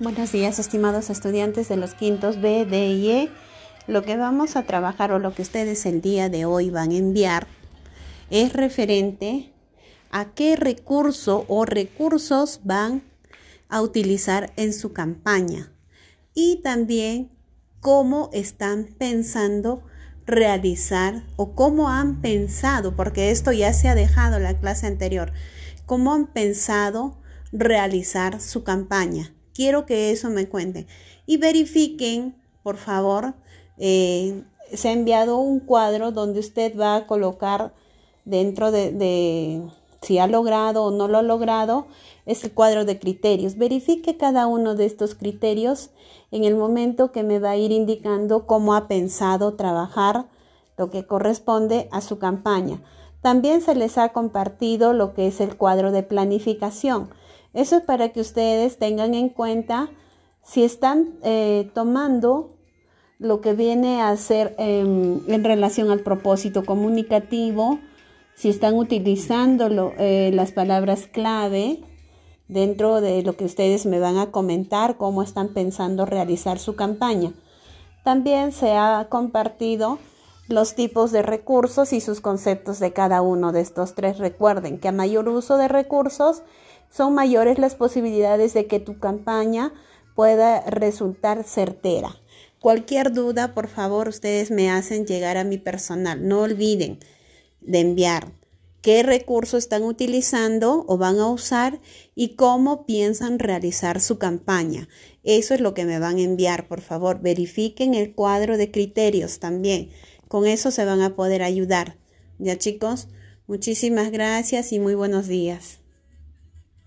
Buenos días, estimados estudiantes de los quintos B, D y E. Lo que vamos a trabajar o lo que ustedes el día de hoy van a enviar es referente a qué recurso o recursos van a utilizar en su campaña y también cómo están pensando realizar o cómo han pensado, porque esto ya se ha dejado en la clase anterior, cómo han pensado realizar su campaña quiero que eso me cuenten. Y verifiquen, por favor, eh, se ha enviado un cuadro donde usted va a colocar dentro de, si ha logrado o no lo ha logrado, ese cuadro de criterios. Verifique cada uno de estos criterios en el momento que me va a ir indicando cómo ha pensado trabajar lo que corresponde a su campaña. También se les ha compartido lo que es el cuadro de planificación. Eso es para que ustedes tengan en cuenta si están eh, tomando lo que viene a ser em, en relación al propósito comunicativo, si están utilizando eh, las palabras clave dentro de lo que ustedes me van a comentar, cómo están pensando realizar su campaña. También se ha compartido los tipos de recursos y sus conceptos de cada uno de estos tres. Recuerden que a mayor uso de recursos, son mayores las posibilidades de que tu campaña pueda resultar certera. Cualquier duda, por favor, ustedes me hacen llegar a mi personal. No olviden de enviar qué recursos están utilizando o van a usar y cómo piensan realizar su campaña. Eso es lo que me van a enviar, por favor. Verifiquen el cuadro de criterios también. Con eso se van a poder ayudar. Ya chicos, muchísimas gracias y muy buenos días.